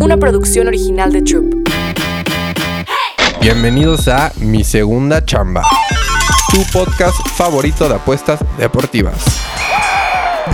una producción original de Troop. Bienvenidos a Mi Segunda Chamba, tu podcast favorito de apuestas deportivas.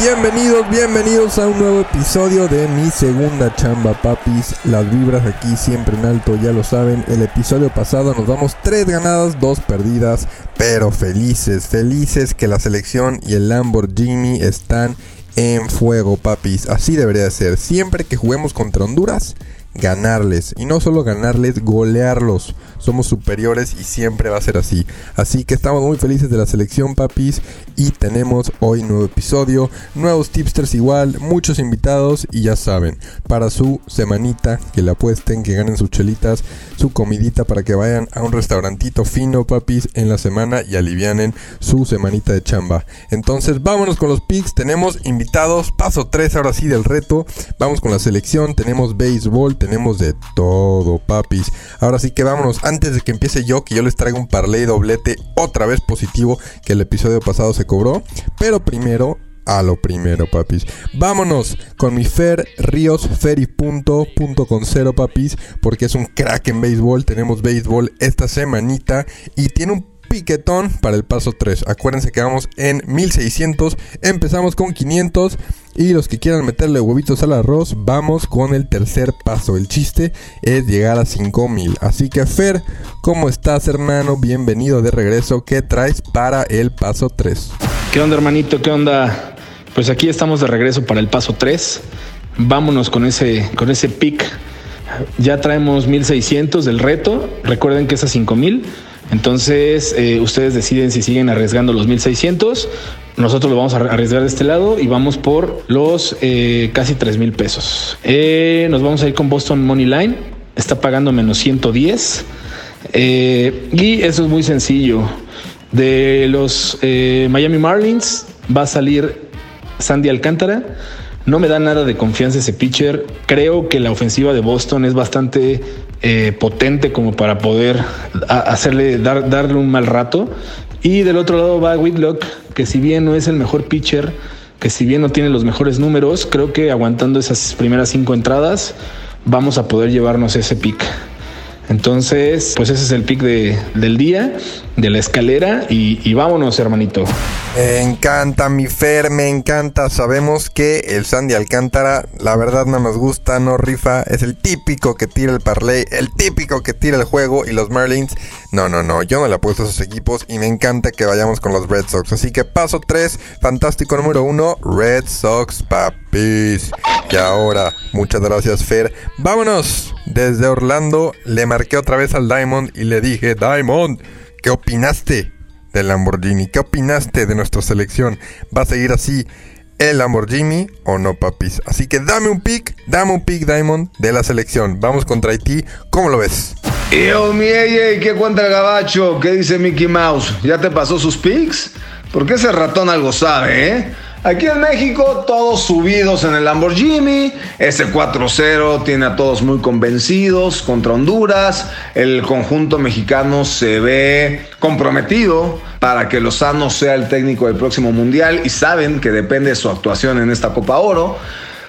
Bienvenidos, bienvenidos a un nuevo episodio de Mi Segunda Chamba, papis. Las vibras aquí siempre en alto, ya lo saben. El episodio pasado nos damos tres ganadas, dos perdidas, pero felices, felices que la selección y el Lamborghini están en fuego, papis. Así debería ser. Siempre que juguemos contra Honduras, ganarles. Y no solo ganarles, golearlos. Somos superiores y siempre va a ser así. Así que estamos muy felices de la selección, papis. Y tenemos hoy nuevo episodio. Nuevos tipsters igual. Muchos invitados. Y ya saben, para su semanita, que la apuesten, que ganen sus chelitas, su comidita para que vayan a un restaurantito fino, papis, en la semana y alivianen su semanita de chamba. Entonces, vámonos con los picks. Tenemos invitados. Paso 3 ahora sí del reto. Vamos con la selección. Tenemos béisbol tenemos de todo, papis. Ahora sí que vámonos, antes de que empiece yo, que yo les traiga un parlay doblete otra vez positivo que el episodio pasado se cobró. Pero primero, a lo primero, papis. Vámonos con mi Fer Ríos, Fer y punto, punto con cero, papis, porque es un crack en béisbol. Tenemos béisbol esta semanita y tiene un piquetón para el paso 3. Acuérdense que vamos en 1600, empezamos con 500 y los que quieran meterle huevitos al arroz, vamos con el tercer paso. El chiste es llegar a 5000. Así que Fer, ¿cómo estás hermano? Bienvenido de regreso. ¿Qué traes para el paso 3? ¿Qué onda hermanito? ¿Qué onda? Pues aquí estamos de regreso para el paso 3. Vámonos con ese, con ese pick. Ya traemos 1600 del reto. Recuerden que es a 5000. Entonces, eh, ustedes deciden si siguen arriesgando los 1600. Nosotros lo vamos a arriesgar de este lado y vamos por los eh, casi 3 mil pesos. Eh, nos vamos a ir con Boston Money Line. Está pagando menos 110. y eso es muy sencillo. De los Miami Marlins va a salir Sandy Alcántara. No me da nada de confianza ese pitcher. Creo que la ofensiva de Boston es bastante eh, potente como para poder hacerle dar, darle un mal rato. Y del otro lado va Whitlock, que si bien no es el mejor pitcher, que si bien no tiene los mejores números, creo que aguantando esas primeras cinco entradas vamos a poder llevarnos ese pick. Entonces, pues ese es el pick de, del día, de la escalera y, vámonos, hermanito. Me encanta mi Fer, me encanta. Sabemos que el Sandy Alcántara, la verdad no nos gusta, no rifa. Es el típico que tira el parlay, el típico que tira el juego. Y los Marlins, no, no, no. Yo no le apuesto a esos equipos y me encanta que vayamos con los Red Sox. Así que paso 3, fantástico número 1, Red Sox papis. Y ahora, muchas gracias Fer. Vámonos. Desde Orlando le marqué otra vez al Diamond y le dije, Diamond, ¿qué opinaste? del Lamborghini. ¿Qué opinaste de nuestra selección? ¿Va a seguir así el Lamborghini o no, papis? Así que dame un pick, dame un pick, Diamond, de la selección. Vamos contra Haití. ¿Cómo lo ves? Yo, mi ¿qué cuenta el gabacho? ¿Qué dice Mickey Mouse? ¿Ya te pasó sus picks? Porque ese ratón algo sabe, ¿eh? Aquí en México, todos subidos en el Lamborghini. Ese 4-0 tiene a todos muy convencidos contra Honduras. El conjunto mexicano se ve comprometido para que Lozano sea el técnico del próximo mundial y saben que depende de su actuación en esta Copa Oro.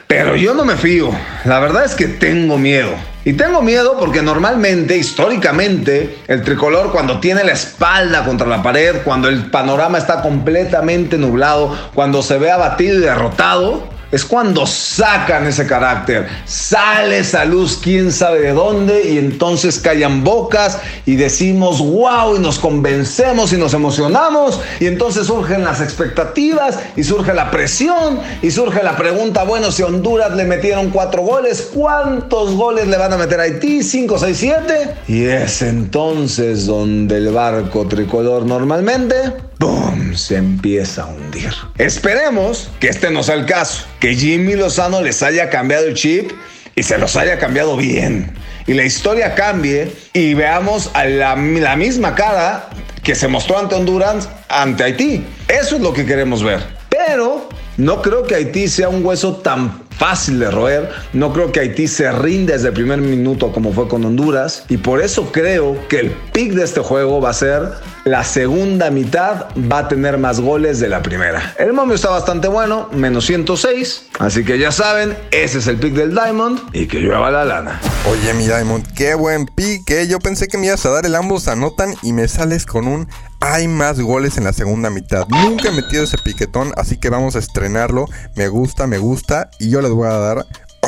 Pero yo no me fío. La verdad es que tengo miedo. Y tengo miedo porque normalmente, históricamente, el tricolor cuando tiene la espalda contra la pared, cuando el panorama está completamente nublado, cuando se ve abatido y derrotado, es cuando sacan ese carácter. Sale esa luz, quién sabe de dónde, y entonces callan bocas y decimos wow, y nos convencemos y nos emocionamos, y entonces surgen las expectativas, y surge la presión, y surge la pregunta: bueno, si Honduras le metieron cuatro goles, ¿cuántos goles le van a meter a Haití? ¿Cinco, seis, siete? Y es entonces donde el barco tricolor normalmente ¡Bum! Se empieza a hundir. Esperemos que este no sea el caso. Que Jimmy Lozano les haya cambiado el chip y se los haya cambiado bien. Y la historia cambie y veamos a la misma cara que se mostró ante Honduras, ante Haití. Eso es lo que queremos ver. Pero no creo que Haití sea un hueso tan fácil de roer. No creo que Haití se rinde desde el primer minuto como fue con Honduras. Y por eso creo que el pick de este juego va a ser la segunda mitad va a tener más goles de la primera. El momio está bastante bueno, menos 106. Así que ya saben, ese es el pick del Diamond y que llueva la lana. Oye, mi Diamond, qué buen pick, ¿eh? Yo pensé que me ibas a dar el ambos anotan y me sales con un hay más goles en la segunda mitad. Nunca he metido ese piquetón, así que vamos a estrenarlo. Me gusta, me gusta y yo voy a dar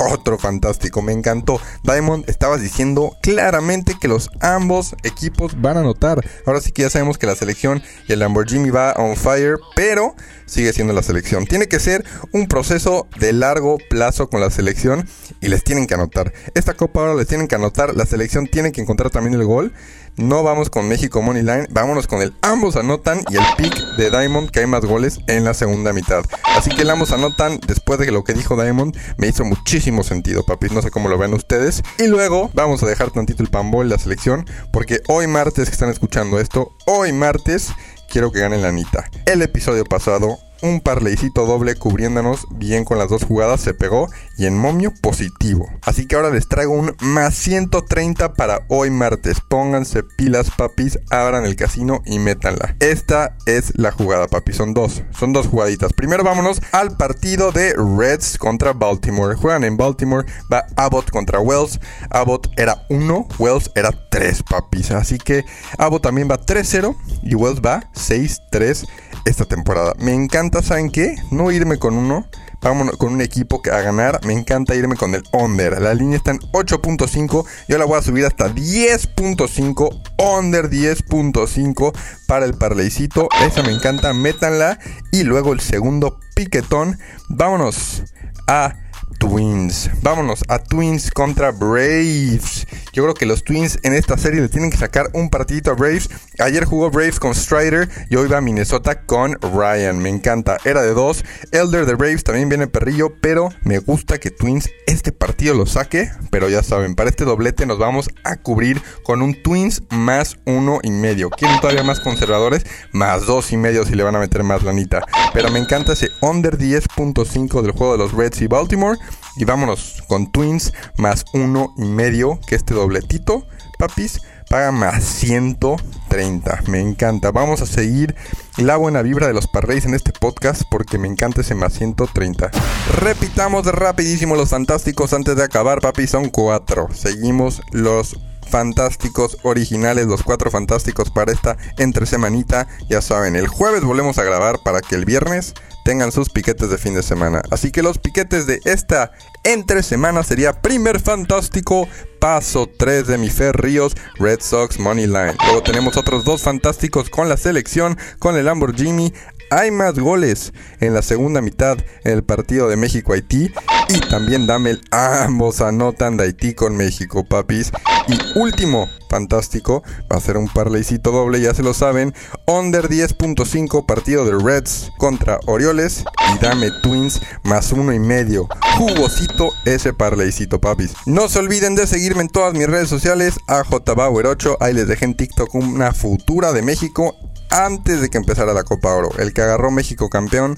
otro fantástico, me encantó. Diamond, estabas diciendo claramente que los ambos equipos van a anotar. Ahora sí que ya sabemos que la selección y el Lamborghini va on fire, pero sigue siendo la selección. Tiene que ser un proceso de largo plazo con la selección y les tienen que anotar. Esta copa ahora les tienen que anotar, la selección tiene que encontrar también el gol. No vamos con México Money Line, vámonos con el ambos anotan y el pick de Diamond que hay más goles en la segunda mitad. Así que el ambos anotan, después de lo que dijo Diamond, me hizo muchísimo sentido, papis. No sé cómo lo ven ustedes. Y luego vamos a dejar tantito el pambol la selección, porque hoy martes que están escuchando esto, hoy martes quiero que ganen la Anita. El episodio pasado un parleycito doble cubriéndonos bien con las dos jugadas se pegó y en momio positivo. Así que ahora les traigo un más 130 para hoy martes. Pónganse pilas papis, abran el casino y métanla. Esta es la jugada papis, son dos, son dos jugaditas. Primero vámonos al partido de Reds contra Baltimore. Juegan en Baltimore, va Abbott contra Wells. Abbott era 1, Wells era 3 papis. Así que Abbott también va 3-0 y Wells va 6-3 esta temporada. Me encanta, ¿saben qué? No irme con uno, vámonos con un equipo a ganar. Me encanta irme con el under. La línea está en 8.5. Yo la voy a subir hasta 10.5. Under 10.5 para el parleycito. Esa me encanta. Métanla. Y luego el segundo piquetón. Vámonos a Twins. Vámonos a Twins contra Braves. Yo creo que los Twins en esta serie le tienen que sacar un partidito a Braves. Ayer jugó Braves con Strider y hoy va Minnesota con Ryan. Me encanta. Era de dos. Elder de Braves también viene perrillo, pero me gusta que Twins este partido lo saque. Pero ya saben, para este doblete nos vamos a cubrir con un Twins más uno y medio. ¿Quieren todavía más conservadores? Más dos y medio si le van a meter más lanita. Pero me encanta ese under 10.5 del juego de los Reds y Baltimore. Y vámonos con Twins más uno y medio, que este dobletito, papis, paga más 130. Me encanta. Vamos a seguir la buena vibra de los parreys en este podcast porque me encanta ese más 130. Repitamos rapidísimo los fantásticos antes de acabar, papis. Son cuatro. Seguimos los fantásticos originales, los cuatro fantásticos para esta entre semanita. Ya saben, el jueves volvemos a grabar para que el viernes tengan sus piquetes de fin de semana. Así que los piquetes de esta entre semana sería primer fantástico, paso 3 de mi Fer Ríos, Red Sox Money Line. Luego tenemos otros dos fantásticos con la selección, con el Lamborghini. Hay más goles en la segunda mitad en el partido de México-Haití. Y también dame el ambos anotan de Haití con México, papis. Y último, fantástico, va a ser un parleycito doble, ya se lo saben. Under 10.5 partido de Reds contra Orioles. Y dame Twins más uno y medio. Jugosito ese parleycito, papis. No se olviden de seguirme en todas mis redes sociales. AJBauer8. Ahí les dejé en TikTok una futura de México antes de que empezara la Copa Oro. El que agarró México campeón.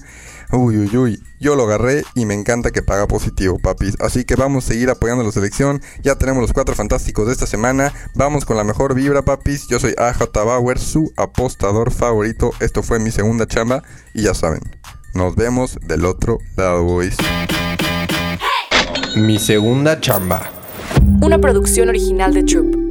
Uy, uy, uy. Yo lo agarré y me encanta que paga positivo, papis. Así que vamos a seguir apoyando a la selección. Ya tenemos los cuatro fantásticos de esta semana. Vamos con la mejor vibra, papis. Yo soy AJ Bauer, su apostador favorito. Esto fue mi segunda chamba. Y ya saben, nos vemos del otro lado, boys. Mi segunda chamba. Una producción original de Troop.